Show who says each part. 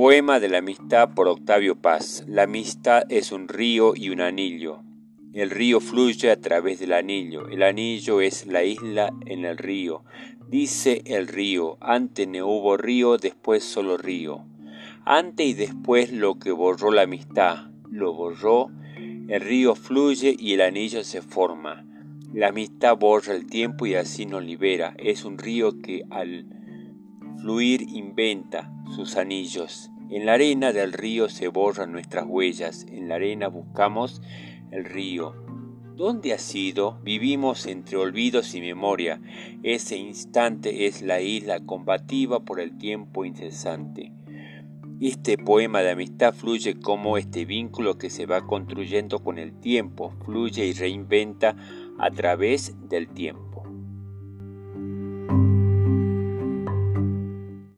Speaker 1: Poema de la amistad por Octavio Paz. La amistad es un río y un anillo. El río fluye a través del anillo. El anillo es la isla en el río. Dice el río, antes no hubo río, después solo río. Antes y después lo que borró la amistad, lo borró. El río fluye y el anillo se forma. La amistad borra el tiempo y así nos libera. Es un río que al fluir inventa sus anillos. En la arena del río se borran nuestras huellas. En la arena buscamos el río. ¿Dónde ha sido? Vivimos entre olvidos y memoria. Ese instante es la isla combativa por el tiempo incesante. Este poema de amistad fluye como este vínculo que se va construyendo con el tiempo, fluye y reinventa a través del tiempo.